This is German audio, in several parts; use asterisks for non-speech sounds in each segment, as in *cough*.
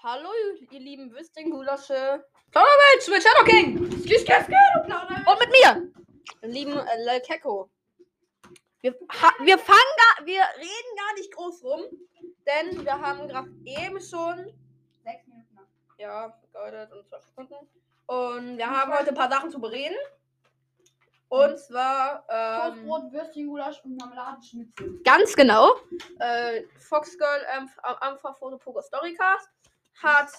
Hallo, ihr lieben Wüstengulasche. Plauderwitch mit Shadow King. Und mit mir, dem lieben äh, Lel. Wir, ha, wir fangen gar, wir reden gar nicht groß rum, denn wir haben gerade eben schon, Sechs Minuten ja, geordert und zwölf Sekunden. Und wir haben heute ein paar Sachen zu bereden. Und zwar, ähm, Toastbrot, Würstchen, Gulasch und Marmeladenschnitzel. Ganz genau. Äh, Foxgirl ähm, am Foto Poker Storycast hat,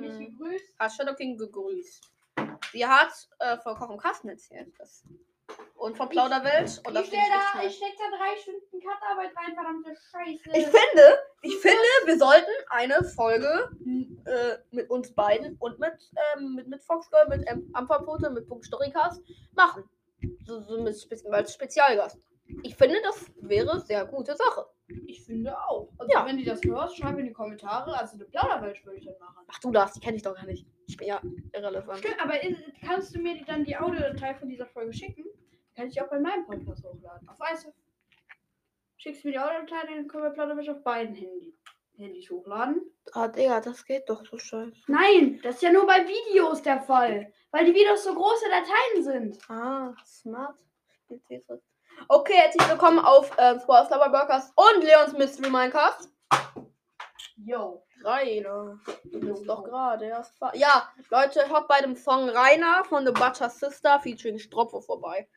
Mich ähm, gegrüßt. hat Shadow King gegrüßt. Sie hat äh, von Koch und Kasten erzählt. Das. Und von Plauderwelt. Und Ich stehe ich da, richtig ich steck da drei Stunden Cutarbeit rein, verdammte Scheiße. Ich finde, ich finde, wir sollten eine Folge äh, mit uns beiden und mit, ähm, mit, mit Foxgirl, mit ähm, Ampferpote, mit Punkt Storycast machen. So, so mit Spe als Spezialgast. Ich finde, das wäre sehr gute Sache. Ich finde auch. Also Ja. wenn du das hörst, schreib in die Kommentare. Also eine Plauderwelt würde ich dann machen. Ach du das, die kenne ich doch gar nicht. Ich bin ja irrelevant. Stimmt, aber in, kannst du mir dann die Audiodatei von dieser Folge schicken? Kann ich auch bei meinem Podcast hochladen. Auf weißt du, schickst du mir die Audiodatei, dann können wir Plauderwelt auf beiden Handy, Handys hochladen. Ah, Digga, das geht doch so scheiße. Nein, das ist ja nur bei Videos der Fall. Weil die Videos so große Dateien sind. Ah, smart. Spielt Tetris. Okay, herzlich willkommen auf äh, Sports Lover Burgers und Leons Mystery Minecraft. Yo. Rainer, du bist doch gerade erst. Ja, Leute, hört bei dem Song Rainer von The Butcher Sister featuring Stroppo vorbei.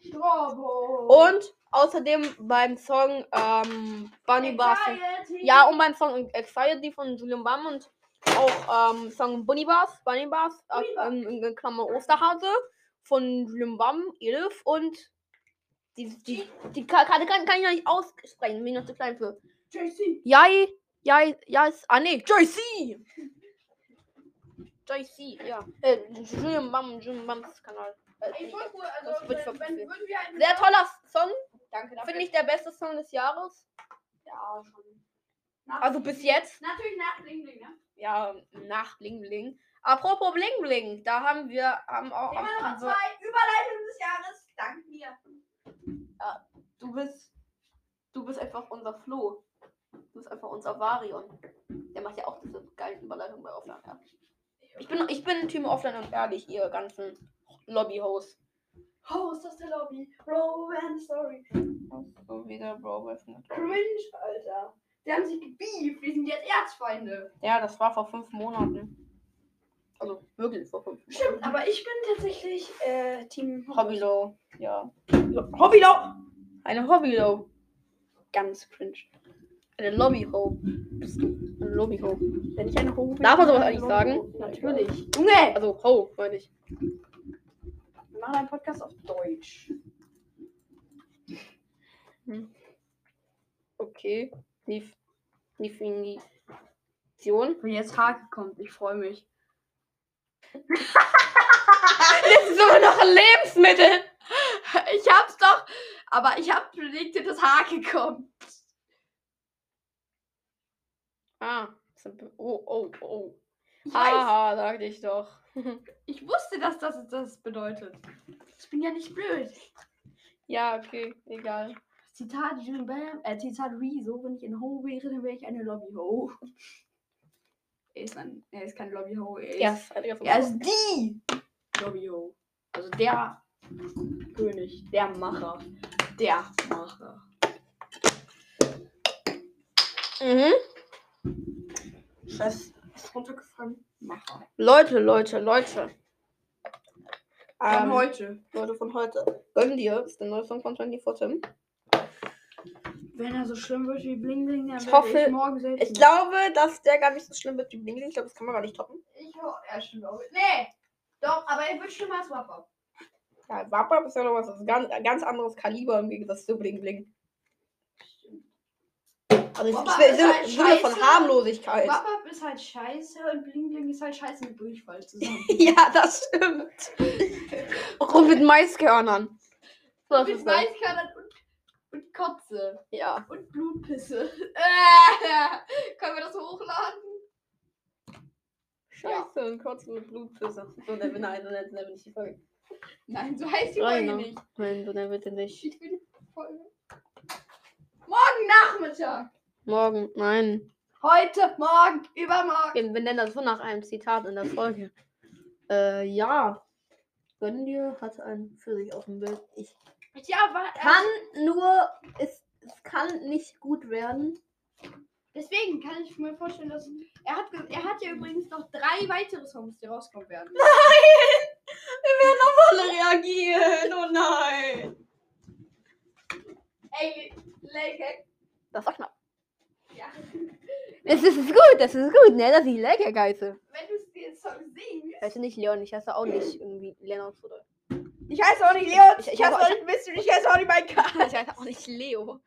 Strobo. Und außerdem beim Song ähm, Bunny Bars. Ja, und beim Song Anxiety von Julian Baum und auch ähm, Song Bunny Bars, Bunny Bars, äh, ähm, in Klammer Osterhase von Julian Baum, Elif und die, die, die kann, kann, kann, ich noch nicht aussprechen, bin ich noch zu klein für. JC. Jai, Jai, ja, ist, ah nee, JC! JC, ja. Äh, Julian Baum, Julian Baums Kanal. Äh, cool. Das Also, wenn, wenn, würden wir einen sehr toller Song, Danke dafür. finde ich der beste Song des Jahres. Ja, schon. Nach- Also bis jetzt. Natürlich nach Bling Bling, ne? ja, nach Bling Bling. Apropos Bling Bling, da haben wir haben auch. Immer noch wir- zwei Überleitungen des Jahres. Dank mir. Du bist, du bist einfach unser Flo. Du bist einfach unser Varion. Der macht ja auch diese geilen Überleitungen bei Offline. Ja. Ich bin, ich bin Team Offline und ehrlich, ihr ganzen Lobby-Hosts. Host aus der Lobby. Rowan Story. So wieder Bro. Cringe, Alter. Die haben sich gebieft. Die sind jetzt Erzfeinde. Ja, das war vor fünf Monaten. Also wirklich vor fünf Stimmt, aber ich bin tatsächlich äh, Team Hobbylow, ja. Hobbylo. Eine Hobbylow. Ganz cringe. Eine Lobby-Ho. Bist du eine Lobby-Ho? Wenn ich eine Ho bin. Darf man sowas eigentlich Lobby. sagen? Natürlich. Junge! Also Ho, meine ich. Wir machen einen Podcast auf Deutsch. Okay. Def Definition. Wenn jetzt Hake kommt, ich freue mich. *laughs* Das ist aber noch ein Lebensmittel. Ich hab's doch, aber ich hab predicted, dass Hake kommt. Ah. Oh, oh, oh. Ich. Haha, sagte ich doch. *laughs* Ich wusste, dass das das bedeutet. Ich bin ja nicht blöd. ja, okay, egal. Zitat Jim Bam, äh, Zitat Rezo, wenn ich ein Ho wäre, dann wäre ich eine Lobby-Ho. Er ist, ein, er ist kein Lobby-Ho, er ist, Ja, yes, er ist die Lobby-Ho. Also der König, der Macher. Der Macher. Mhm. Scheiß. Ist runtergefallen. Macher. Leute, Leute, Leute. Von Ähm, heute. Leute von heute. Gönn dir. Ist der neue Song von 24 Tim. Wenn er so schlimm wird wie Bling Bling, dann Ich hoffe- ich morgen selbst. Ich glaube, dass der gar nicht so schlimm wird wie Bling. Ich glaube, das kann man gar nicht toppen. Ich hoffe, er ist schlimm. Nee! Doch, aber er wird schlimmer als Wapper. Ja, Wappa ist ja noch was ganz, ein ganz anderes Kaliber im Gegensatz zu Bling Bling. Also ich, will, ist halt ich will von scheiße. harmlosigkeit. Wapper ist halt scheiße und Bling Bling ist halt scheiße mit Durchfall zusammen. *laughs* ja, das stimmt. *laughs* Und mit Maiskörnern. Was mit? Weißkörnern und, und Kotze. Ja. Und Blutpisse. *laughs* Äh, können wir das hochladen? Scheiße, und kurz mit Blutpisse. So, nein, so nennt er nicht die Folge. Nein, so heißt die Folge nicht. Nein, so nennt er nicht. Ich will die Folge. Morgen Nachmittag. Morgen, nein. Heute, morgen, übermorgen. Wir, wir nennen das so nach einem Zitat in der Folge. Äh, ja. Gönn dir hat ein Pfirsich auf dem Bild. Ich Ja, aber kann nur, es, es kann nicht gut werden. deswegen kann ich mir vorstellen, dass er hat, er hat ja übrigens noch drei weitere Songs, die rauskommen werden. Wir werden auf alle reagieren. Oh nein. Ey, Lake. Das war knapp. Ja. Es ist gut, das ist gut, ne? Dass ich lecker geiße. Wenn du den Song singst. Ich heiße nicht Leon, ich heiße auch nicht irgendwie Leonard oder. Ich heiße auch nicht Leon. Ich- ich heiße auch nicht und ich heiße auch nicht mein. Ich heiße auch nicht Leo.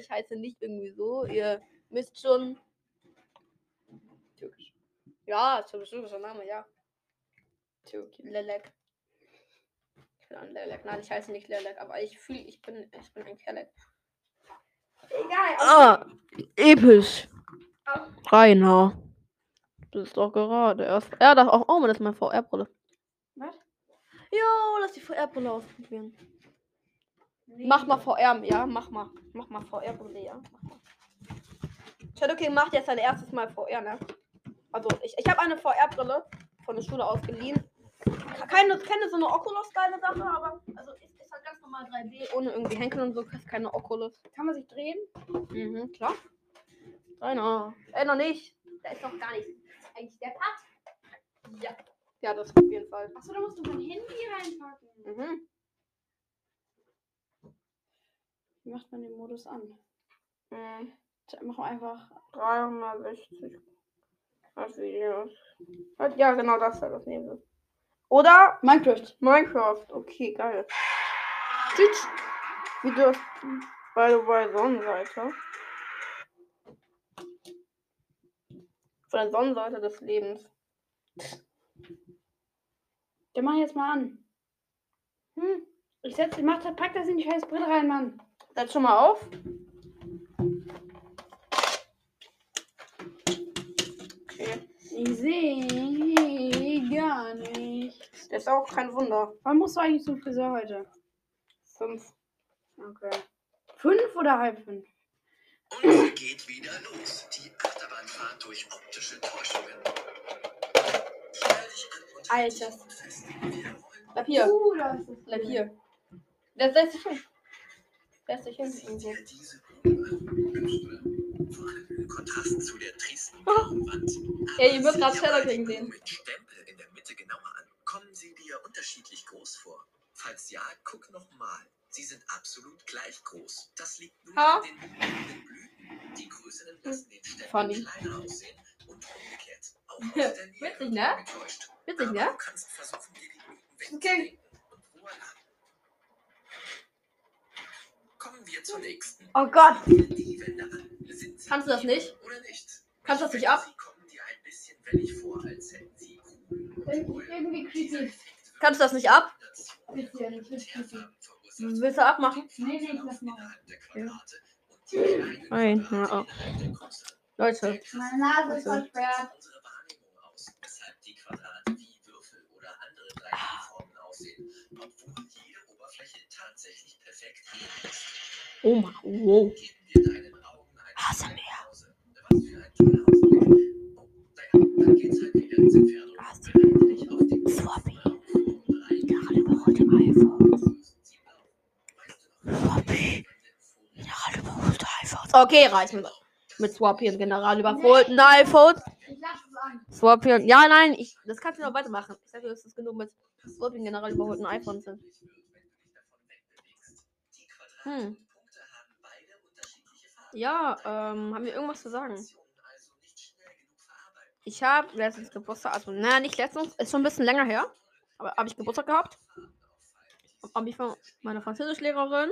Ich heiße nicht irgendwie so. Ihr müsst schon. Ja, türkischer Name, ja. Türkisch. Lelek. Ich bin ein Lelek. Nein, ich heiße nicht Lelek, aber ich fühle, ich bin, ich bin ein Kerlek. Egal. Ah, episch. Ah. Rainer. Das ist doch gerade erst. Ja, das auch. Oh, das ist meine VR-Brille. Was? Jo, lass die VR-Brille ausprobieren. Mach mal VR, ja, mach mal. Mach mal VR-Brille, ja. Mach mal. Shadow King macht jetzt sein erstes Mal VR, ne? Also, ich, ich habe eine VR-Brille von der Schule ausgeliehen. Keine, keine so eine Oculus-geile Sache, aber also ist, ist halt ganz normal 3D, ohne irgendwie Henkel und so, ist keine Oculus. Kann man sich drehen? Mhm, klar. Einer. Äh, noch nicht. Da ist noch gar nichts. Eigentlich der Part. Ja. Ja, das auf jeden Fall. Achso, da musst du mein Handy reinpacken. Mhm. Wie macht man den Modus an? mhm. Mach einfach. 360 als Videos. Halt, Ja, genau das soll das nehmen. Oder Minecraft. Minecraft. Okay, geil. Tschüss. Videos bei der Sonnenseite. Von der Sonnenseite des Lebens. Der mach ich jetzt mal an. Hm. Ich setz, ich mach, das- pack das in die scheiß Brille rein, Mann. Setz schon mal auf. Ich sehe gar nichts. Das ist auch kein Wunder. Wann musst du eigentlich zum Friseur heute? Fünf. Okay. Fünf oder halb fünf? Und sie geht wieder los. Die Achterbahnfahrt durch optische Täuschungen. Alter. Bleib hier. Uh, da ist es. Bleib hier. Der setzt sich hin. Setzt sich hin. Allem im Kontrast zu der tristen blauen Wand. Ja, ihr Aber müsst dir Shadow King sehen. Mit Stempel in der Mitte genauer an. Kommen sie dir unterschiedlich groß vor? Falls ja, guck nochmal. Sie sind absolut gleich groß. Das liegt nur Ha? an den Blüten. Die größeren lassen den Stempel Funny. kleiner aussehen und umgekehrt. Auch *laughs* aus der Nähe Witzig, ne? getäuscht. Witzig, Aber ne? Du kannst versuchen, dir die Blüten Okay. Und voilà. Kommen wir zur nächsten. Oh Gott. Die Wände an. Kannst du das nicht? Kannst du das nicht ab? Kannst du das nicht ab? Willst du abmachen? Nee, nee, ich lass mal. Nein, ja. Oh. Leute. Meine Nase ist versperrt. Oh, wow. ASMR. Okay, reichen wir. Mit Swappy und General überholten iPhone. Swappy und. Ja, nein, ich, das kannst du noch weitermachen. Ich sage, das ist genug mit Swappy und General überholten iPhone. Hm. Ja, ähm, haben wir irgendwas zu sagen? Ich habe letztens Geburtstag, also, na, nicht letztens, ist schon ein bisschen länger her. Aber habe ich Geburtstag gehabt. Habe ich von meiner Französischlehrerin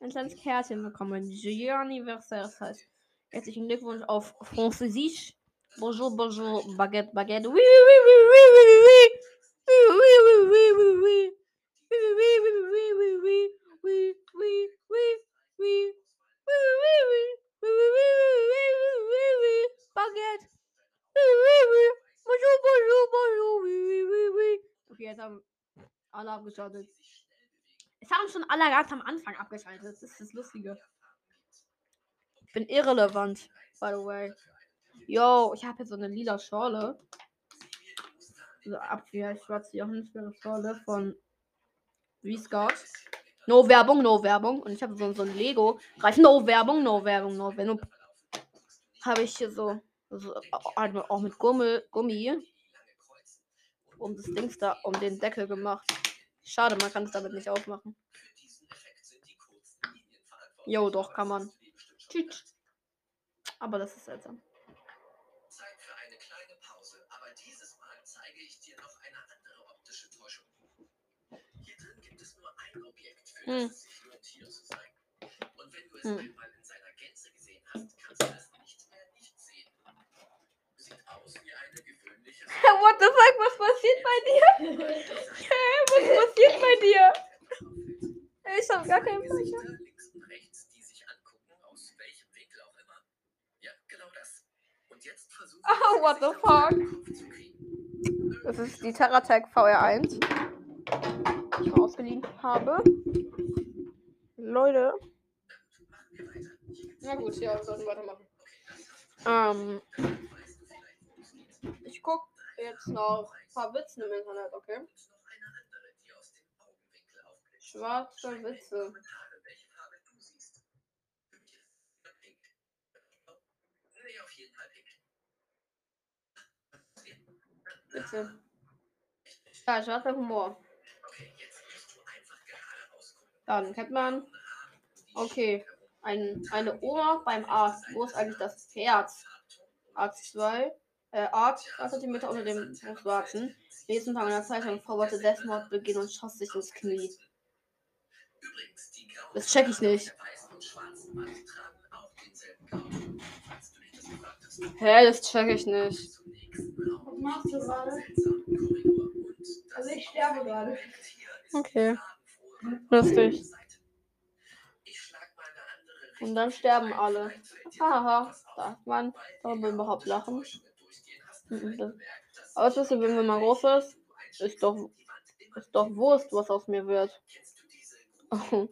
ein kleines Kärtchen bekommen. Joyeux anniversaire, das heißt. Herzlichen Glückwunsch auf Französisch. Bonjour, bonjour, baguette, baguette. Oui, oui, oui, oui, oui, oui. Oui, oui, oui, oui, oui, oui. Oui, oui, oui, oui, oui, Baguette. Bonjour, bonjour, bonjour. Okay, jetzt haben alle abgeschaltet. Es haben schon alle ganz am Anfang abgeschaltet. Das ist das Lustige. Ich bin irrelevant, by the way. Yo, ich habe jetzt so eine lila Schorle. So also, abwehr, schwarze Johannisbeere Schorle von V-Scout. No Werbung, no Werbung. Und ich habe so, so ein Lego. Reifen, no Werbung, no Werbung, no Werbung. Habe ich hier so, so auch auch mit Gummi, Gummi um das Dings da, um den Deckel gemacht. Schade, man kann es damit nicht aufmachen. Jo, doch, kann man. Tschüss. Aber das ist seltsam. Zeit für eine kleine Pause, aber dieses Mal zeige ich dir noch eine andere optische Täuschung. Hier drin gibt es nur ein Objekt, für Hm. das es sich lohnt, hier zu sein. Und wenn du es Hm. einmal in seiner Gänze gesehen hast, kannst du es nicht mehr nicht sehen. Sieht aus wie eine gewöhnliche *laughs* What the fuck, was passiert bei dir? *laughs* was passiert bei dir? Ich hab gar keinen. Ja, genau wir, *laughs* what the fuck? Das ist die TerraTech VR1, die ich mir ausgeliehen habe. Leute. Na gut, ja, wir sollten weitermachen. Ähm, ich guck jetzt noch ein paar Witze im Internet, okay? Schwarze Witze. Witze. Ja, schwarzer Humor. Okay, jetzt musst du einfach gerade ausgucken. Dann kennt man. Okay. Ein, eine Oma beim Arzt. Wo ist eigentlich das Herz? Arzt 2. Äh, Arzt 2 cm unter dem. Nächsten Tag in der Zeitung forderte Selbstmord beginnen und schoss sich ins Knie. Die Das check ich nicht. Hä, das check ich nicht. Was machst du gerade? Also ich sterbe gerade. Okay. Lustig. Seite. Ich schlag mal eine andere Und dann sterben alle. Haha, darf man darüber überhaupt lachen? Mhm, Aber was ist denn, wenn man mal groß ist? Ist doch, ist doch Wurst, was aus mir wird. Oh.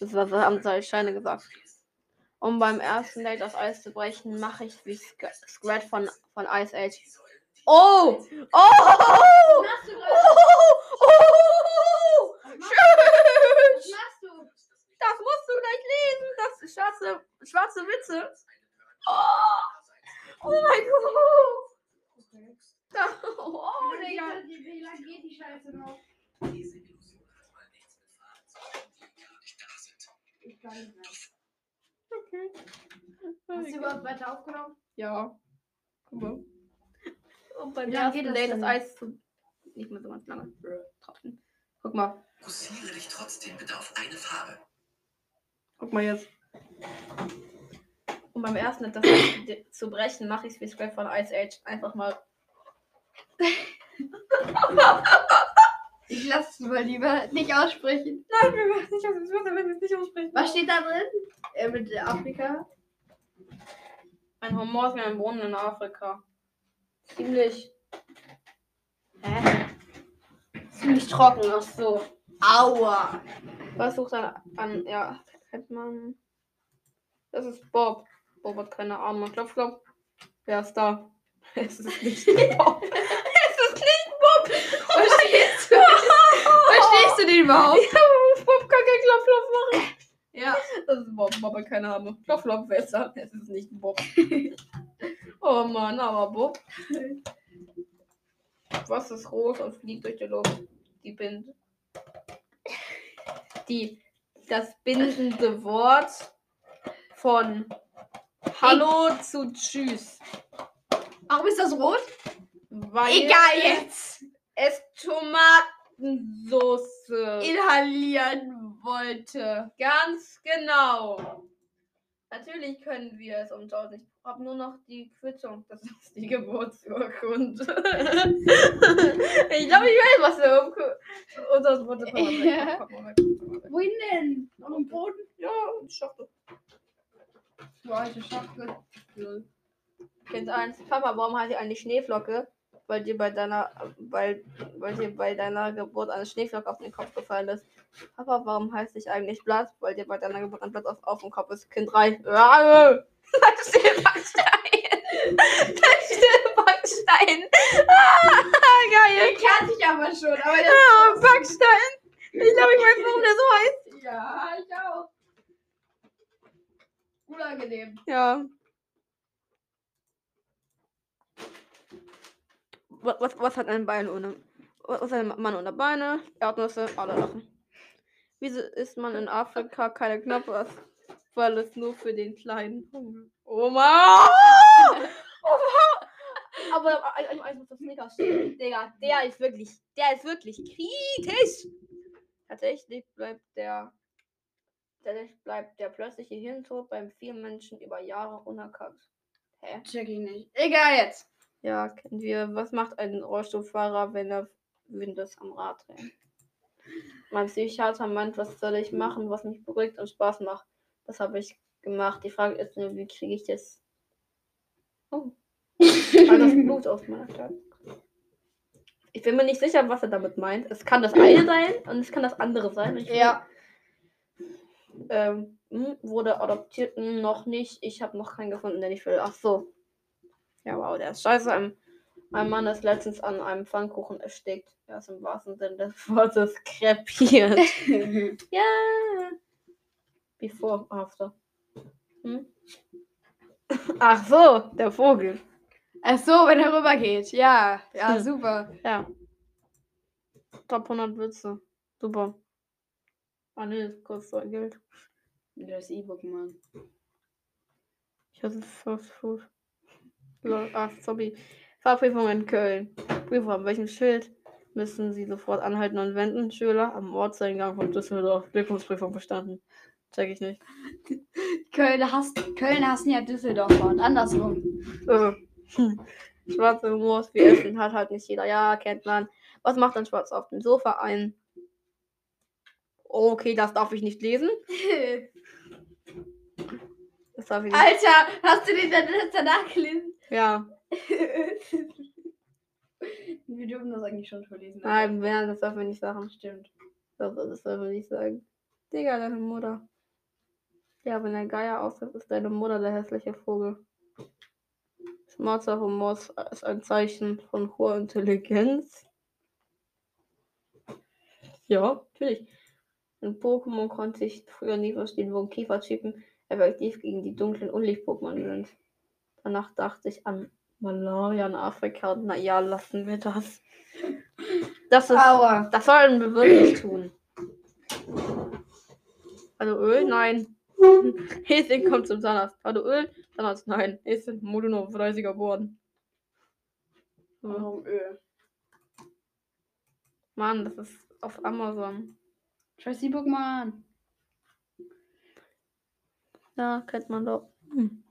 Das war, haben zwei Scheine gesagt. Um beim ersten Date das Eis zu brechen, mache ich wie Scrat von, von Ice Age. Oh! Oh! Was machst du gerade? Oh! Oh! Was Tschüss! machst du? Das musst du gleich lesen. Das ist schwarze, schwarze Witze. Oh, oh mein Gott. Okay. Da, oh, Wie Digga. lange wie lang geht die Scheiße noch? Diese Illusion hat mal nichts mit Farben zu tun, die gar nicht da sind. Ich kann nicht mehr. Okay. Hast du überhaupt weiter aufgenommen? Ja. Guck mal. Und beim Wie lange geht ersten das Date das? Eis zu. Nicht mehr so ganz lange. Tropfen. Guck mal. Fokussiere dich trotzdem bitte auf eine Farbe. Guck mal jetzt. Um beim ersten das *coughs* zu brechen, mache ich es wie Scrap von Ice Age. Einfach mal. Ich lasse es mal lieber nicht aussprechen. Nein, wir werden es nicht, aus- wir es nicht aussprechen. Was steht da drin? Äh, mit Afrika? Ein Humor ist wie ein Brunnen in Afrika. Ziemlich. Hä? Ziemlich trocken, ach so. Aua. Was sucht er an? Ja, kennt man. Das ist Bob. Bob hat keine Arme. Klopf, klopf. Wer ist da? *laughs* Es ist nicht *laughs* Bob. es ist nicht Bob. Verstehst du? Verstehst du den überhaupt? Ja, Bob kann kein Klopf, klopf machen. Ja. Das ist Bob. Bob hat keine Arme. Klopf, klopf. Wer ist da? Es ist nicht Bob. *laughs* oh Mann, aber Bob. Was ist rot und fliegt durch die Luft? Die Binde. Die, das bindende Wort von Hallo zu Tschüss. Warum ist das rot? Weil Egal jetzt. es Tomatensoße. Inhalieren wollte. Ganz genau. Natürlich können wir es umtauschen. Ich habe nur noch die Quittung. Das ist die Geburtsurkunde. ich glaube, ich weiß, was der Umku- Und das wurde Ja. Wohin denn? Auf dem Boden? Ja, ich schaffte. Du alte Schachtel. Kind 1. Papa, warum hat ihr eine Schneeflocke? Weil dir bei deiner, weil, weil dir bei deiner Geburt eine Schneeflocke auf den Kopf gefallen ist. Papa, warum heißt ich eigentlich Blatt? Weil dir bei deiner Geburt ein Blatt auf, auf dem Kopf ist. Kind 3. Ja, äh. Stillbackstein. Stillbackstein. Ah, geil. Den kannte ich aber schon, aber das Ja, Backstein. Ich glaube, ich weiß, warum der so heißt. Ja, ich auch. Unangenehm. Ja. Was, was, was hat ein Bein ohne? Was hat ein Mann ohne Beine? Erdnüsse, alle lachen. Wieso isst man in Afrika *laughs* keine Knoppers? Weil es nur für den kleinen Hunger. Oma! *laughs* Oma! Aber ich, ich, ich muss das Snickers stehen. Digga, der ist wirklich, der ist wirklich kritisch. Tatsächlich bleibt der, tatsächlich bleibt der plötzliche Hirntod beim vielen Menschen über Jahre unerkannt. Hä? Check ich nicht. Egal jetzt. Ja, kennen wir. Was macht ein Rollstuhlfahrer, wenn er Windes am Rad dreht? Mein Psychiater meint, was soll ich machen, was mich beruhigt und Spaß macht. Das habe ich gemacht. Die Frage ist nur, wie kriege ich das? Oh. *laughs* Weil das Blut aus meiner Stadt. Ich bin mir nicht sicher, was er damit meint. Es kann das eine sein und es kann das andere sein. Will- ähm, hm, wurde adoptiert hm, noch nicht. Ich habe noch keinen gefunden, den ich will. Ach so. Ja, wow, der ist scheiße. Ein, ein Mann ist letztens an einem Pfannkuchen erstickt. Er ist im wahrsten Sinne des Wortes krepiert. *laughs* ja. Before, after. Hm? Ach so, der Vogel. Ach so, wenn er rübergeht. Ja, ja, Hm. super. Ja. Top 100 Witze. Super. Ah nee, das kostet Geld. Das E-Book, Mann. Ich hasse Fast Food. Ach, sorry. Fahrprüfung in Köln. Prüfer, an welchem Schild müssen Sie sofort anhalten und wenden? Schüler am Ortseingang von Düsseldorf. Glückwunschprüfung bestanden. Check ich nicht. Köln hasst, Köln hassen ja Düsseldorf und andersrum. Äh, hm. Schwarze Humor wie Essen, hat halt nicht jeder. Ja, kennt man. Was macht ein Schwarz auf dem Sofa ein? Okay, das darf ich nicht lesen. *laughs* Das darf ich nicht. Alter, hast du den dann danach gelesen? Ja, *laughs* Wir dürfen das eigentlich schon verlesen. nein, ja, das darf ich nicht sagen. Stimmt. Das, das soll man nicht sagen. Digga, deine Mutter. Ja, wenn der Geier austritt, ist deine Mutter der hässliche Vogel. Schwarzer Humor ist- ist ein Zeichen von hoher Intelligenz. Ja, natürlich. In Pokémon konnte ich früher nie verstehen, warum Käfertypen effektiv gegen die dunklen Unlicht-Pokémon sind. Danach dachte ich an Malaria in Afrika. Na ja, lassen wir das. Das ist Aua. das sollen wir wirklich tun. Also Öl? Nein. *laughs* Häschen kommt zum Zahnarzt. Also Öl? Zahnarzt? Nein. Häschen, Moduno, 30er geworden. So. Warum Öl? Mann, das ist auf Amazon. Scheiß E-Book, Mann. Ja, kennt man doch. Hm.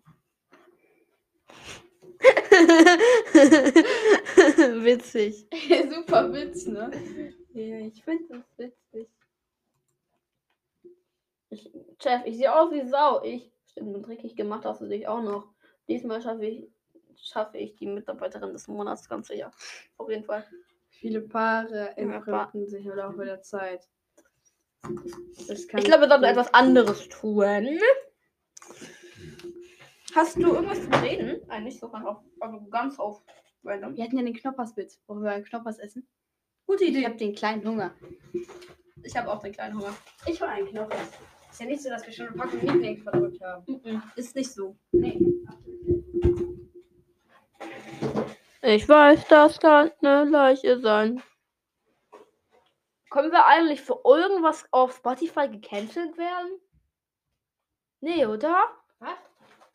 *laughs* Witzig. *laughs* Super Witz, ne? Ja, ich finde das witzig. Ich, Chef, ich sehe aus wie Sau. Ich. Stimmt, und dreckig gemacht hast du dich auch noch. Diesmal schaffe ich, schaffe ich die Mitarbeiterin des Monats ganz sicher. Auf jeden Fall. Viele Paare Ja, entfremden sich im Laufe der Zeit. Das kann Ich glaube, wir sollten etwas anderes tun. Hast du irgendwas zu reden? Eigentlich so ganz auf, also ganz auf random. Wir hatten ja den Knopperswitz. Wollen wir einen Knoppers essen? Gute Ich habe den kleinen Hunger. Ich habe auch den kleinen Hunger. Ich will einen Knoppers. Ist ja nicht so, dass wir schon eine Packung Lieblings verdrückt haben. Mhm, Ist nicht so. Nee. Ich weiß, das kann eine Leiche sein. Können wir eigentlich für irgendwas auf Spotify gecancelt werden? Nee, oder? Was?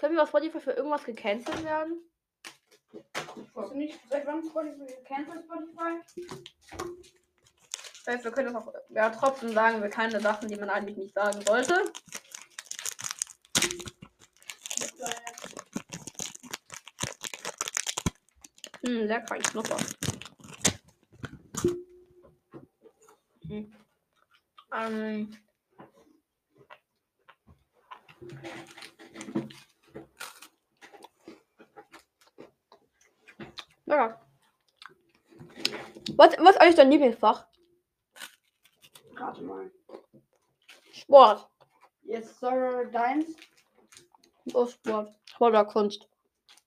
Können wir auf Spotify für irgendwas gecancelt werden? Weißt du nicht, seit wann Spotify cancelt Spotify? Vielleicht wir können das auch ja, trotzdem sagen, wir keine Sachen, die man eigentlich nicht sagen sollte. Hm, lecker, ein Knopper. Hm. Ähm. Ja. Was, was ist eigentlich dein Lieblingsfach? Rate mal. Sport. Jetzt Sorrow deins. Oh, Sport. Sport oder Kunst.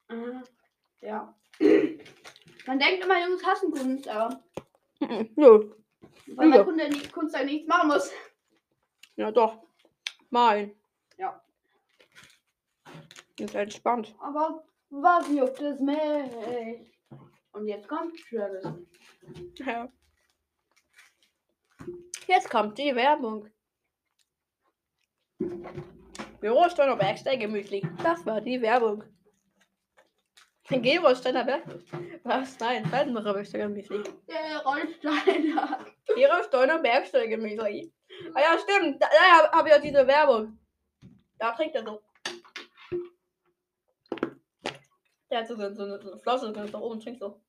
Aha. Ja. Man denkt immer, Jungs hassen Kunst, aber Mhm. Nö. weil man Kunde Kunst halt nichts machen muss. Ja, doch. Mein. Ja. Ist entspannt. Aber was juckt es mich? Und jetzt kommt Travis. Ja. Jetzt kommt die Werbung. Bürosteiner Bergsteiger Müsli. Das war die Werbung. Gerosteiner Berg. Was? Nein, Felsenbacher Bergsteiger Müsli. Der Rollsteiner. Gerosteiner Bergsteiger Müsli. Ah ja, stimmt. Da, da habe hab ich ja diese Werbung. Da trinkt er so. Der hat so, so, so, eine, so eine Flosse, da oben trinkt so.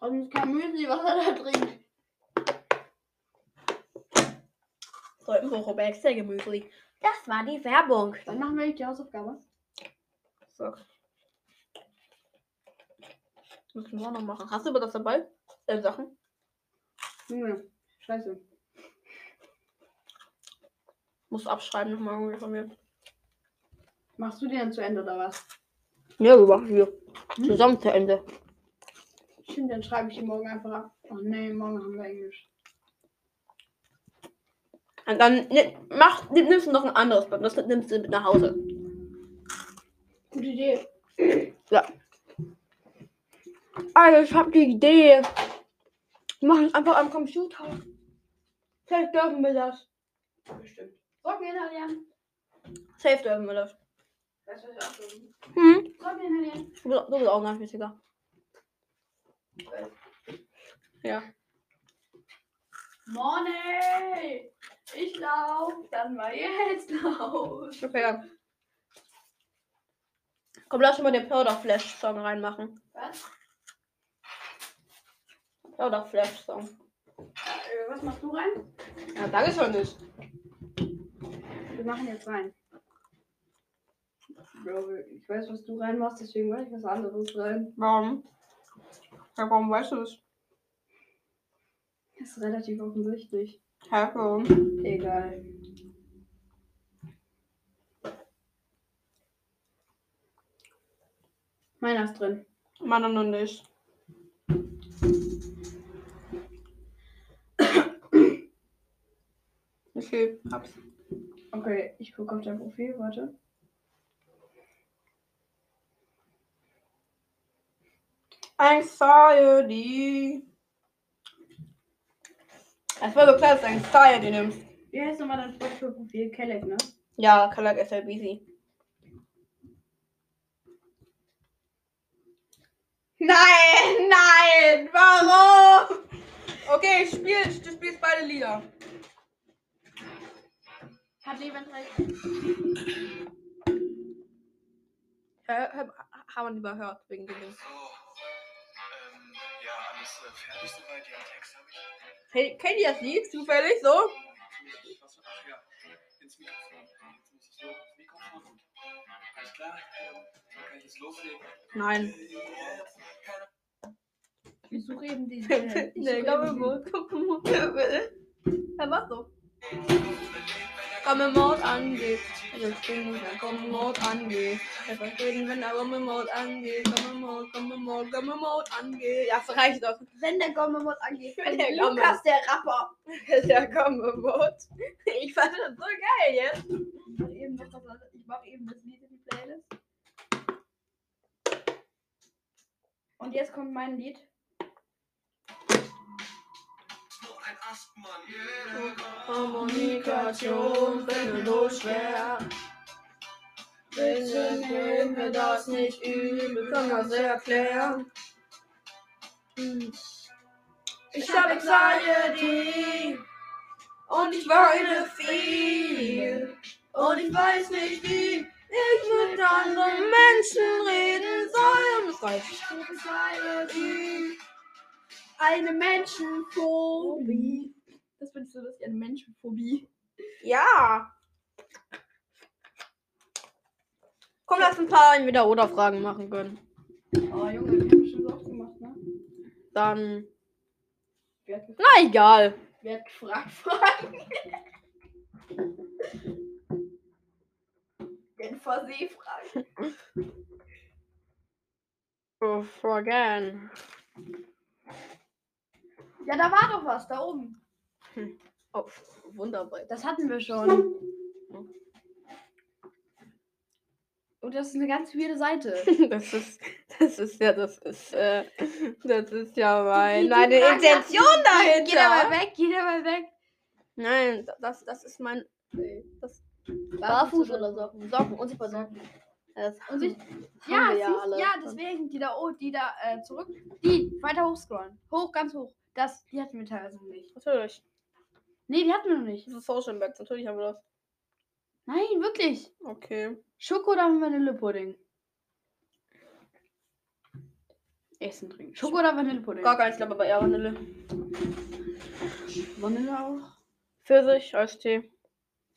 Und es kein Müsli, was er da trinkt. Teutenbacher Bergsteiger Müsli. Das war die Werbung. Dann machen wir die Hausaufgabe. So. Müssen wir auch noch machen. Hast du über das dabei? Äh, Sachen? Junge, scheiße. Musst abschreiben nochmal irgendwie von mir. Machst du die dann zu Ende oder was? Ja, wir machen hier. Zusammen zu Ende. Stimmt, dann schreibe ich die morgen einfach ab. Oh nee, morgen haben wir Englisch. Und dann ne, mach, nimm- nimmst du noch ein anderes Blatt. Das nimmst du mit nach Hause. Gute Idee. Ja. Also, ich hab die Idee. Wir machen es einfach am Computer. Safe dürfen wir das. Bestimmt. Socken inhalieren. Safe dürfen wir das. Hm. Du bist, du bist auch nachwitziger. Ja. Money! Ich lauf dann mal jetzt los. Okay. Komm, lass mal den Powder Flash Song reinmachen. Was? Powder Flash Song. Äh, was machst du rein? Ja, ich schon nicht. Wir machen jetzt rein. Bro, ich weiß, was du reinmachst, deswegen mache ich was anderes rein. Warum? Ja, warum weißt du es? Das ist relativ offensichtlich. Hä, warum? Egal. Meiner ist drin. Meiner noch nicht. Okay, hab's. Okay, ich gucke auf dein Profil, warte. Anxiety. Es war so klar, dass du Anxiety nimmst. Wie heißt nochmal dein Spotify-Profil? Kelleck, ne? Ja, Kalak ist halt busy. Nein, nein, warum? Okay, ich spiel, du spielst beide Lieder. Hat jemand recht? Haben wir lieber hört, wegen dem Ding. Ja, alles äh, fertig soweit. Ja, Text habe ich. Hey, kennt ihr das Lied zufällig so? Ach ja, ins Mikrofon. Jetzt muss ich so ins Mikrofon und alles klar. Ähm, dann kann ich jetzt loslegen. Nein. *laughs* Ich suche eben die. nee, komm mal, komm mal. Ja, was so? Komm im Mord angeht. Also springen, dann komm im Mord angeht. Etwas reden, wenn der komm im Mord angeht. Komm im Mord, komm im Mord, komm im Mord angeht. Ja, das reicht doch. Wenn der Gommemod angeht. *laughs* Wenn der Lukas, der Rapper. Ja, komm im Mord. Ich fand das so geil jetzt. Ich mach eben, ich mach eben das Lied in die Playlist. Und jetzt kommt mein Lied. Nur. Kommunikation finde so schwer. Bitte nimm mir das nicht übel, kann das erklären. Hm. Ich habe Anxiety und ich weine viel und ich weiß nicht, wie ich mit anderen Menschen reden soll. Das reicht. Anxiety. Eine Menschenphobie. Das findest du, dass ich eine Menschenphobie. Ja. Komm, lass ein paar Entweder-Oder-Fragen machen können. Oh Junge, das hab ich schon so oft gemacht, ne? Dann. Wer hat, Na, egal. wer hat gefragt? Fragen. Den Verseh fragen. Oh, again. Ja, da war doch was, da oben. Oh, wunderbar. Das hatten wir schon. Und das ist eine ganz weirde Seite. *laughs* Das ist, das ist ja, das ist, äh, das ist ja mein, meine Frage- Intention dahinter. Geh da mal weg, geh da mal weg. Nein, das, das ist mein, das Barfuß oder Socken. Socken, unsichtbar Socken. Ja, Das haben Ja, wir siehst, ja, deswegen, die da, oh, die da äh, zurück, die weiter hochscrollen. Hoch, ganz hoch. Das, die hatten wir teilweise noch nicht. Natürlich. Nee, die hatten wir noch nicht. Das ist Social Bags, natürlich haben wir das. Nein, wirklich. Okay. Schoko oder Vanillepudding? Essen trinken. Schoko oder Vanillepudding? Gar keins, ich glaube aber eher Vanille. Vanille auch. Pfirsich, Eistee.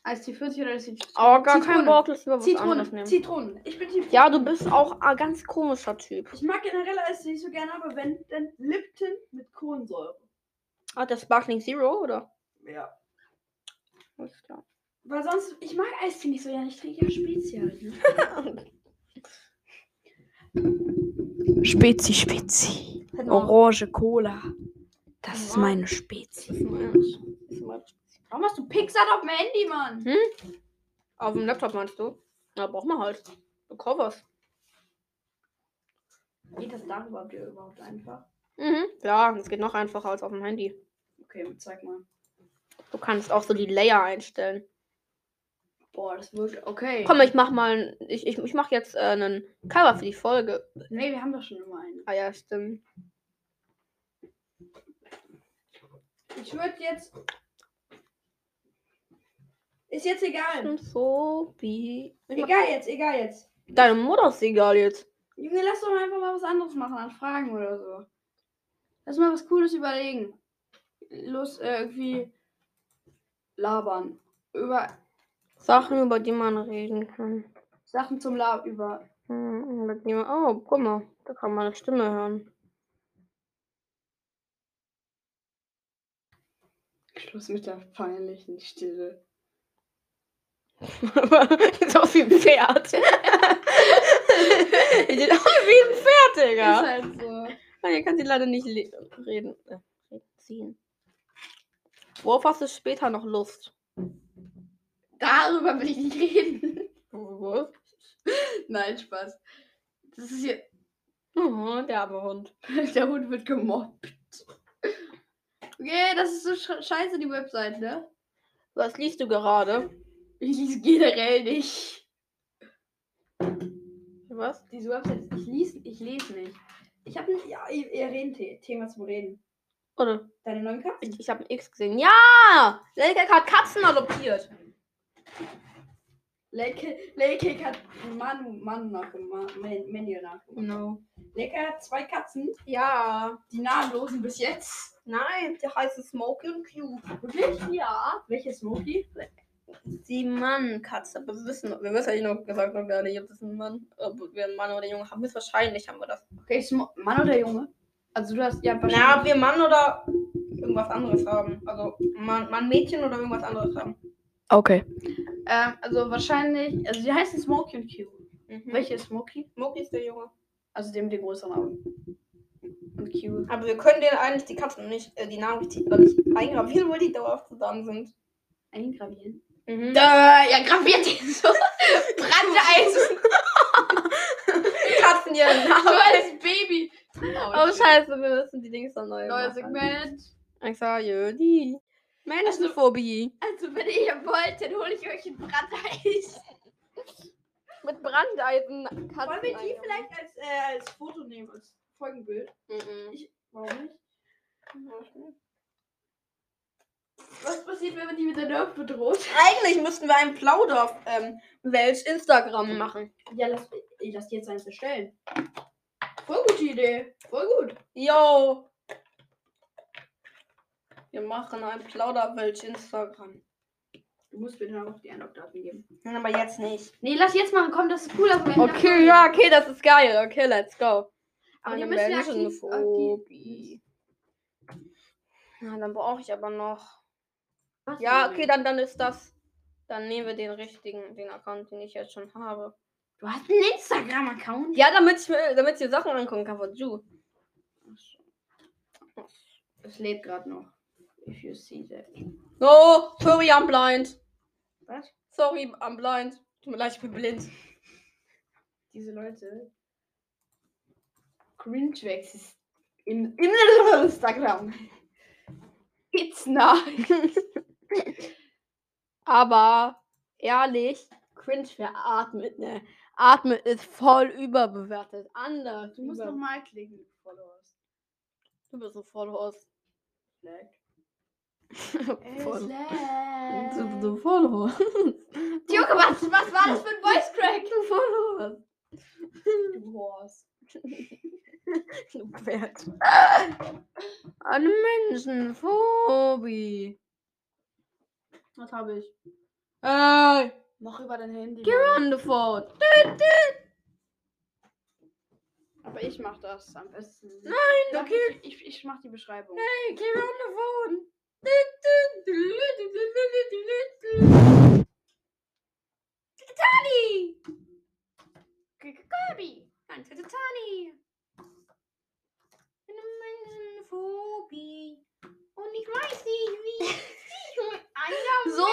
Eistee 40 oder Eistee Aber gar Zitrone. kein Bock, lass lieber was anderes Zitronen. nehmen. Zitronen. Ich bin Team Ja, du bist auch ein ganz komischer Typ. Ich mag generell Eistee nicht so gerne, aber wenn, dann Lipton mit Kohlensäure. Ah, der Sparkling Zero, oder? Ja. Alles klar. Weil sonst, ich mag Eistee nicht so gerne. Ich trinke ja Spezi halt. Ne? *laughs* Spezi, Spezi. Hätten wir- Orange Cola. Das ist Ja. meine Das Spezi. ist meins. Das ist meins. Warum hast du Pixar auf dem Handy, Mann? Auf dem Laptop meinst du? Na, braucht man halt. Du Covers. Geht das darüber überhaupt einfach? Mhm. Ja, es geht noch einfacher als auf dem Handy. Okay, zeig mal. Du kannst auch so die Layer einstellen. Boah, das wird okay. Komm, ich mach mal. Ich, ich, ich mach jetzt äh, einen Cover für die Folge. Nee, wir haben doch schon immer einen. Ah ja, stimmt. Ich würde jetzt. Ist jetzt egal. Mach, Egal jetzt, egal jetzt. deine Mutter ist egal jetzt. Junge, lass doch mal einfach mal was anderes machen, an Fragen oder so. Lass mal was Cooles überlegen. Los, äh, irgendwie labern. Über Sachen, über die man reden kann. Sachen zum Lab über. Hm, Oh, guck mal. Da kann man eine Stimme hören. Schluss mit der peinlichen Stille. Sieht aus *laughs* wie ein Pferd. *laughs* *laughs* Sieht aus wie ein Pferd, Ist Digga. halt so. Nein, ihr kann sie leider nicht reden. Äh, reden, ziehen. Worauf hast du später noch Lust? Darüber will ich nicht reden. Nein, Spaß. Das ist hier. Oh, der arme Hund. Der Hund wird gemobbt. Okay, das ist so sch scheiße, die Website, ne? Was liest du gerade? Ich lese generell nicht. Was? Diese Website, ich lese ich les nicht. Ich habe ein ja, eher reden The Thema zum Reden. Oder? Deine neuen Katzen? Ich, ich habe ein X gesehen. Ja! Lelkek hat Katzen adoptiert. Leke hat Manu, Manu nachgemacht, Men- Manuel nachgemacht. Genau. Leke hat zwei Katzen, Ja. die namenlosen bis jetzt. Nein, der heißt Smokey und Cube. Wirklich? Ja. Welche Smokey? Die Mann-Katze. Aber wir wissen, wir wissen ja nicht noch gesagt noch gar nicht, ob das ein Mann, ob wir einen Mann oder einen Junge haben. Höchstwahrscheinlich haben wir das. Okay, Smo Mann oder Junge? Also du hast ja Na, ob wahrscheinlich. wir Mann oder irgendwas anderes haben. Also Mann, Mann Mädchen oder irgendwas anderes haben. Okay. Ähm, also wahrscheinlich, also die heißen Smokey und Q. Mhm. Welche ist Smokey? Smokey ist der Junge. Also dem mit den größeren Augen. Und Q. Aber wir können denen eigentlich die Katzen nicht, äh, die Namen nicht, nicht eingravieren, weil die dauerhaft zusammen sind. Eingravieren. Mhm. Da, ja, graviert die so. *laughs* Brandeisen. *laughs* Katzen ihren So Namen. als Baby. Oh, scheiße, wir müssen die Dings dann neu Neues machen. Segment. Ich sag, ja, die. Menschenphobie. Also, wenn ihr wollt, dann hole ich euch ein Brandeis. Mit Brandeisen. Katzen Wollen wir die vielleicht als, äh, als Foto nehmen, als Folgenbild? Mhm. Ich, warum nicht? Was passiert, wenn man die mit der Nerf bedroht? Eigentlich müssten wir ein Plaudorf ähm, Welt Instagram machen. Ja, lass, ich lass jetzt eins erstellen. Voll gute Idee. Voll gut. Yo. Wir machen ein Plauderwelsch Instagram. Du musst mir dann auch die Einlogdaten geben. Aber jetzt nicht. Nee, lass jetzt machen. Komm, das ist cool. Okay, ja, okay, das ist geil. Okay, let's go. Aber Eine müssen ja aktiv- Menschenphobie. Ja, dann brauche ich aber noch. Was Ja, okay, dann, dann ist das Dann nehmen wir den richtigen, den Account, den ich jetzt schon habe. Du hast einen Instagram-Account? Ja, damit ich mir, damit ich Sachen angucken kann von Ju. Es lädt gerade noch. If you see that. No, sorry, I'm blind. Was? Sorry, I'm blind. Tut mir leid, ich bin blind. *laughs* Diese Leute. Cringewax ist in, in Instagram. *laughs* It's nice. *laughs* Aber ehrlich, cringe veratmet, ne? Atmen ist voll überbewertet. Anders. Du musst über- nochmal klicken, Followers. Du bist so. Lag. *laughs* voll. lag. Du, du voll aus. *laughs* Junge, was, was war das für ein Voice Crack? Du aus. Du Horst. *laughs* Du Pferd. Eine Menschenphobie. Was habe ich? Ey, Mach über dein Handy. phone. Aber ich mach das am besten. Nein, Sag okay. Ich, ich, ich mach die Beschreibung. Hey, phone. Tani! Gabi. Nein, Tani! Eine Menschenphobie. Und ich weiß nicht, wie. So,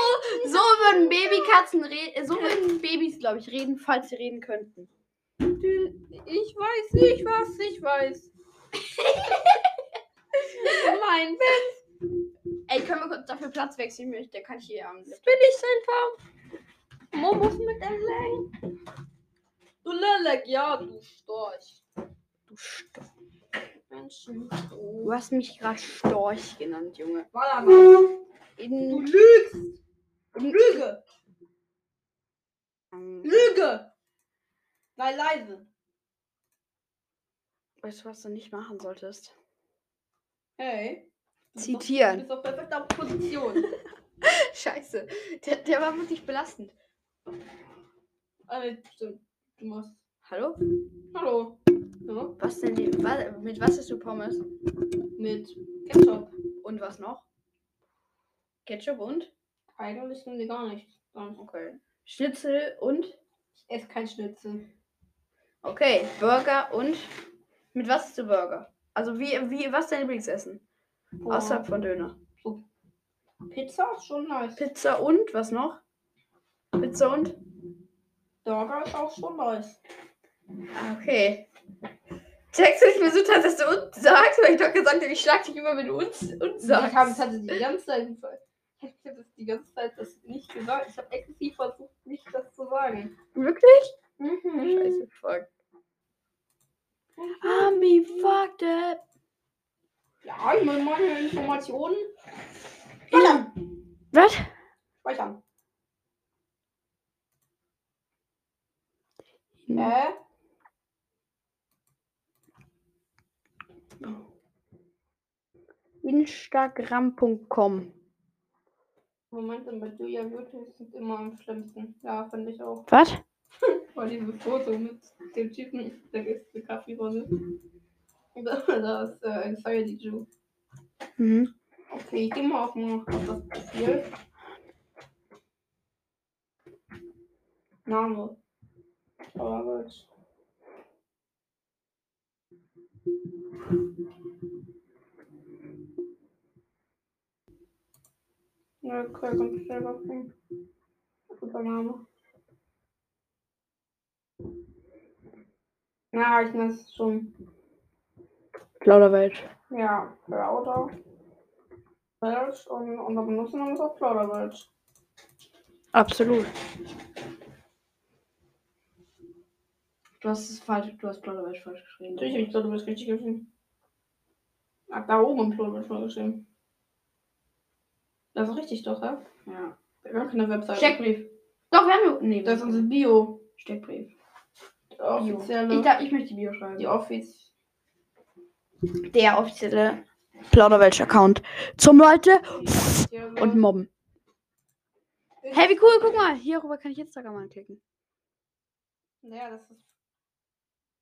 so würden Babykatzen reden. So würden Babys, glaube ich, reden, falls sie reden könnten. Ich weiß nicht, was ich weiß. *laughs* mein Bett Ey, können wir kurz dafür Platz wechseln? Ich- Der kann hier am bin ich einfach. Momos mit dem Leng. Du Lelek, ja, du Storch. Du Storch. Menschen. Du hast mich gerade Storch genannt, Junge. Warte mal. Du lügst. Lüge. Lüge. Sei leise. weißt du, was du nicht machen solltest? Hey. Zitieren. Du bist auf perfekter Position. *laughs* Scheiße. Der, der war wirklich belastend. Äh, stimmt. Du machst. Hallo? Hallo. Ja, Was denn? Die, wa, mit was isst du Pommes? mit Ketchup. Und was noch? Ketchup und? Eigentlich sind die gar nicht. Dann- Okay. Schnitzel und? Ich esse kein Schnitzel. Okay. Burger und? Mit was isst du Burger? Also wie, wie, was ist dein Lieblingsessen? Boah. Außerhalb von Döner. Pizza ist schon nice. Pizza und? Was noch? Pizza und? Burger ist auch schon nice. Okay. Checkst du nicht mehr so, dass du und sagst? Weil ich doch gesagt habe, ich schlag dich immer, du uns und Ich sagst. habe es hatte die ganze Zeit. Ich habe das die ganze Zeit das nicht gesagt. Ich habe exzessiv versucht, nicht das zu sagen. Wirklich? Mhm. Scheiße, fuck. I'm be fucked up. Ja, ich meine meine Informationen. Speichern. Was? Speichern. Äh? Instagram.com. Moment, bei Julia Beauty sind immer am schlimmsten. Ja, finde ich auch. Was? *laughs* War dieses Foto mit dem Typen, der ist die Kaffeerolle. Da, da ist äh, Anxiety Jew. Mhm. Okay, ich geh mal auf, mal auf das Profil. Name. Aber gut. Ja, okay, kannst du selber gucken. Guter Name. Ja, ich meine, es schon. Plauderwelt. Ja, Plauder. Welt und unser Benutzername ist auch Plauderwelt. Absolut. Du hast es falsch, du hast Plauderwelt falsch geschrieben. Natürlich habe ich Plauderwelt richtig geschrieben. Ach, da oben im Plauderwelt vorgeschrieben. Das ist richtig doch, ja? Ja. Wir haben keine Webseite. Steckbrief. Doch, wir haben nee, Das ist unser Bio. Steckbrief. Die offizielle. Ich, darf, ich möchte die Bio schreiben. die offizielle. Der offizielle Plauderwelsch-Account zum Leute und Mobben. Hey, wie cool, guck mal. Hierüber kann ich Instagram anklicken. Ja, das ist.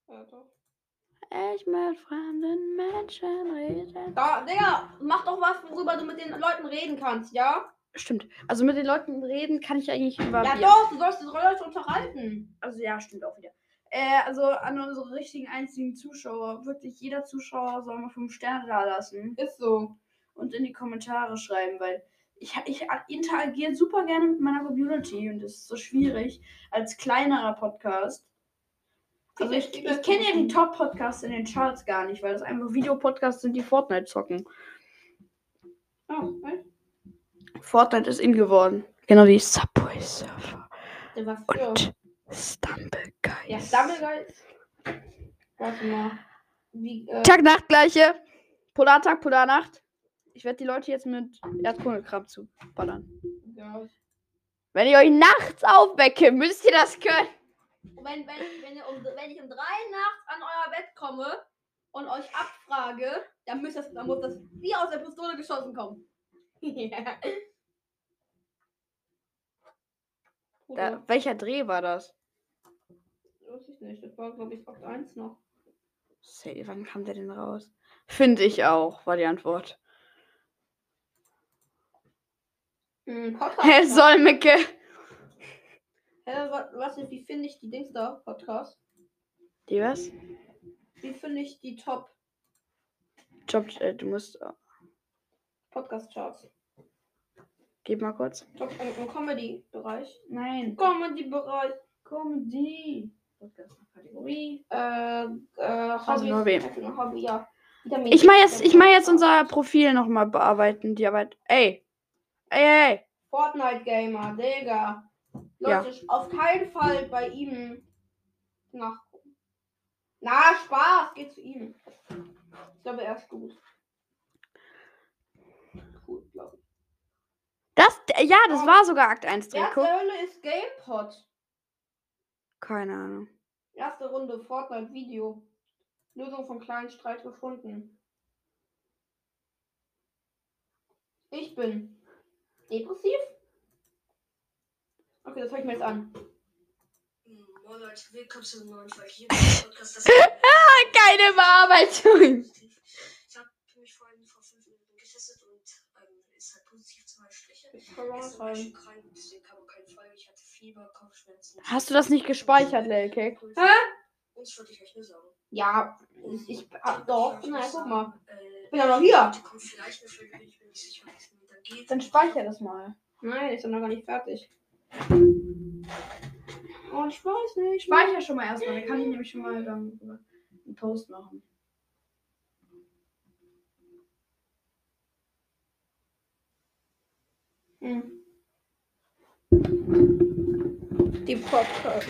Ja, doch. Ich mit fremden Menschen reden. Da, Digga, mach doch was, worüber du mit den Leuten reden kannst, ja? Stimmt. Also mit den Leuten reden kann ich eigentlich über. Ja, Bier. doch, du sollst die Leute unterhalten. Also ja, stimmt auch wieder. Äh, also an unsere richtigen einzigen Zuschauer, wirklich jeder Zuschauer soll mal fünf Sterne da lassen Ist so. und in die Kommentare schreiben, weil ich, ich interagiere super gerne mit meiner Community und das ist so schwierig als kleinerer Podcast. Also ich, ich kenne ja die Top-Podcasts in den Charts gar nicht, weil das einfach Videopodcasts sind, die Fortnite zocken. Oh, echt? Fortnite ist in geworden. Genau wie Subway Surfer Der war früher. und Stumble Ja, Guys. Stumblegeist. Warte mal. Wie, äh, Tag, Nacht, gleiche. Polartag, Polarnacht. Ich werde die Leute jetzt mit Erdkundelkram zuballern. ja. Wenn ich euch nachts aufwecke, müsst ihr das können. Und wenn, wenn, wenn, ihr um, wenn ich um drei nachts an euer Bett komme und euch abfrage, dann, müsst das, dann muss das wie aus der Pistole geschossen kommen. Ja. *laughs* Da, welcher Dreh war das? Weiß ich nicht. Das war, glaube ich, Akt 1 noch. Say, wann kam der denn raus? Finde ich auch, war die Antwort. Hm, Podcast. Herr Solmecke. Hä, wa- was, wie finde ich die Dings da? Podcast? Die was? Wie finde ich die Top Job, äh, du musst. Podcast-Charts? Gib mal kurz. Top im, im Comedy-Bereich. Nein. Comedy-Bereich. Comedy. Podcast-Kategorie. Äh, äh, Hobby. nur wem? Hobby, ja. Vitamin Ich mach jetzt, ich mach jetzt unser Profil nochmal bearbeiten, die Arbeit. Ey. Ey, ey, ey. Fortnite Gamer, Digga. Ja. Leute, auf keinen Fall bei ihm nachgucken. Na, Spaß, geht zu ihm. Ich glaube, er ist gut. Cool, glaube ich. Das, ja, das war sogar Akt 1 Wer Trikot. zur Hölle ist GamePod? Keine Ahnung. Erste Runde Fortnite Video. Lösung von kleinen Streit gefunden. Ich bin depressiv. Okay, das höre ich mir jetzt an. Moin Leute, willkommen zu einem neuen Folge hier im Podcast. Das *laughs* Keine Bearbeitung. ich habe mich vorhin vor fünf Minuten getestet und ähm, ist halt positiv zwei Striche. Ich rein. krank, deswegen kam auch keine Folge. Ich hatte Fieber, Kopfschmerzen. Hast du das nicht gespeichert, Lelkek? Hä? Uns wollte ich euch nur sagen. Ja, ich, ich ah, doch. Na, guck mal. Äh, Ich bin ja noch hier. dann geht. Dann speicher das mal. Nein, ich bin noch gar nicht fertig. Oh, ich weiß nicht. Speicher schon mal erstmal, dann kann ich nämlich schon mal dann einen Post machen. Hm. Die Podcast.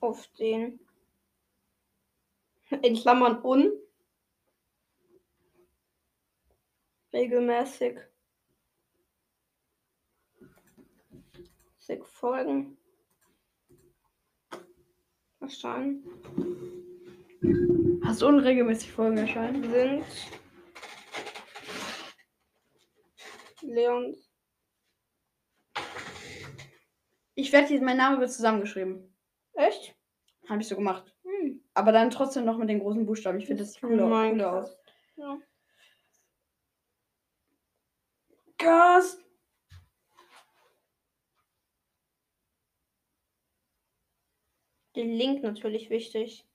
Auf den. In Klammern un. Regelmäßig. Sechs Folgen. Erscheinen. Hast du unregelmäßig Folgen erscheinen? Sind. Leons. Ich werde mein Name wird zusammengeschrieben. Echt? Habe ich so gemacht. Hm. Aber dann trotzdem noch mit den großen Buchstaben. Ich finde das sieht cooler, aus. Ja. Gas. Den Link natürlich wichtig.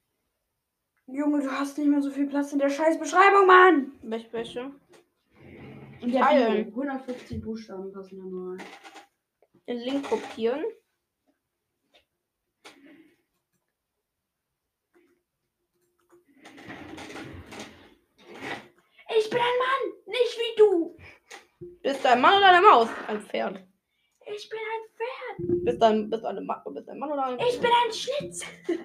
Junge, du hast nicht mehr so viel Platz in der scheiß Beschreibung, Mann. Welche, welche? Und der Bio. 150 Buchstaben passen da nur rein. Den Link kopieren. Ich bin ein Mann, nicht wie du. Bist du ein Mann oder eine Maus? Ein Pferd. Ich bin ein Pferd. Bist du ein, bist du eine Ma bist du ein Mann oder ein Ich bin ein Schnitzel. *laughs*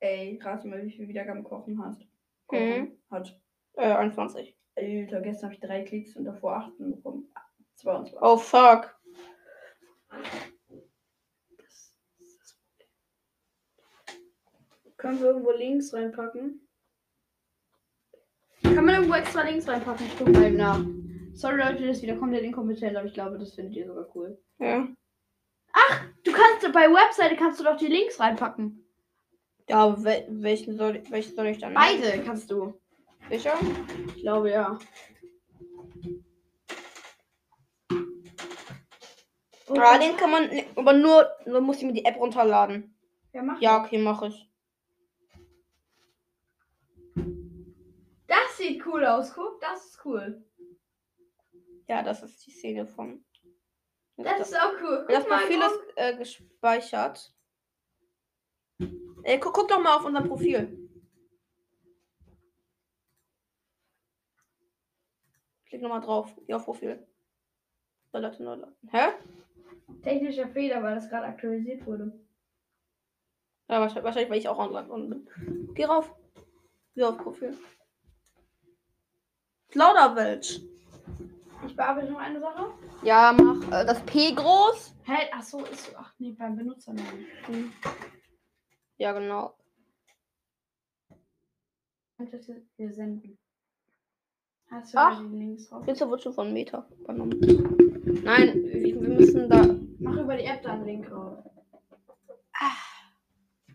Ey, rate mal, wie viel Wiedergaben Kochen hast. Kochen Mhm. hat. Äh, 21. Alter, gestern habe ich drei Klicks und davor acht bekommen. 22. Oh fuck. Können wir irgendwo Links reinpacken? Kann man irgendwo extra Links reinpacken? Ich guck mal nach. Sorry Leute, das ist wieder komplett inkompetent, aber ich glaube, das findet ihr sogar cool. Ja. Du kannst bei Webseite kannst du doch die Links reinpacken. Ja, aber wel welchen soll ich, welchen soll ich dann? Beide kannst du. Sicher? Ich glaube ja. Ja, den kann man. Aber nur, nur muss ich mir die App runterladen. Ja, mach Ja, okay, mach ich. Sieht cool aus. Guck, das ist cool. Ja, das ist die Szene von. Das ist auch cool. Guck das mal, ist äh, gespeichert. Ey, guck, guck doch mal auf unser Profil. Klick nochmal drauf. Geh auf Profil. Leute, laden. Hä? Technischer Fehler, weil das gerade aktualisiert wurde. Ja, wahrscheinlich, weil ich auch online bin. Geh rauf. Geh auf Profil. Plauderwelsch. Ich bearbeite noch eine Sache. Ja, mach äh, das P groß. Hä? Ach so, ist so. Ach nee, beim Benutzernamen. Ja, genau. Und das hier- hier senden. Hast du Ach. da die Links drauf? Jetzt wird schon von Meta übernommen. Nein, wir, wir müssen da. Mach über die App da einen Link drauf. Ah,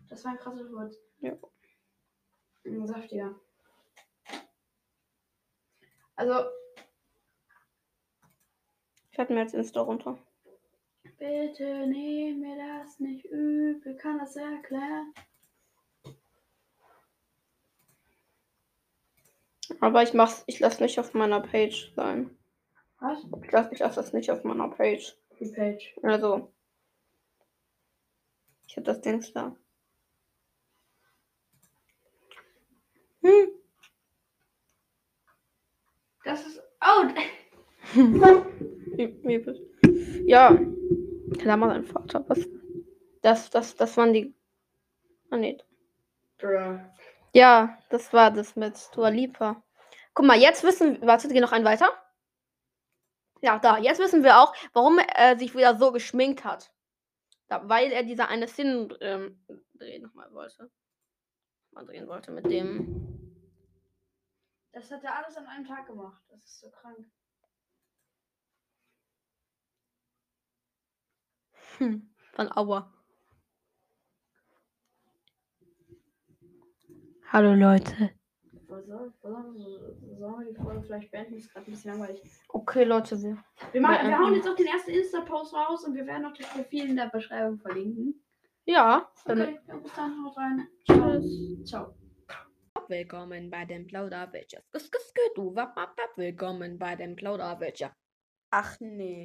das war ein krasses Wort. Ja. Ein saftiger. Also, Ich hatte mir jetzt Insta runter. bitte nehm mir das nicht übel, kann das erklären. Aber ich mach's, ich lasse nicht auf meiner Page sein. Was? Ich lasse ich lass das nicht auf meiner Page. Die Page. Also. Ich hab das Dings da. Hm. Das ist. Oh! Wie- wie bist- Ja. Klammer sein Vater. Was? Das, das, das waren die. Ah, nee. Bruh. Ja, das war das mit Dua Lipa. Guck mal, jetzt wissen wir. Warte, geh noch einen weiter. Ja, da. Jetzt wissen wir auch, warum er sich wieder so geschminkt hat. Da, weil er diese eine Szene ähm, drehen nochmal wollte. Mal drehen wollte mit dem. Das hat er alles an einem Tag gemacht. Das ist so krank. Hm, von Aua. Hallo Leute. Sollen wir die Folge vielleicht beenden? Ist gerade ein bisschen langweilig. Okay, Leute, wir. Wir, machen, wir hauen jetzt auch den ersten Insta-Post raus und wir werden auch das Profil in der Beschreibung verlinken. Ja, dann Okay, ja, bis dann, haut rein. Tschüss. Ciao. Willkommen bei den Plauderwitcher. Du, willkommen bei den Plauderwitcher. Ach nee.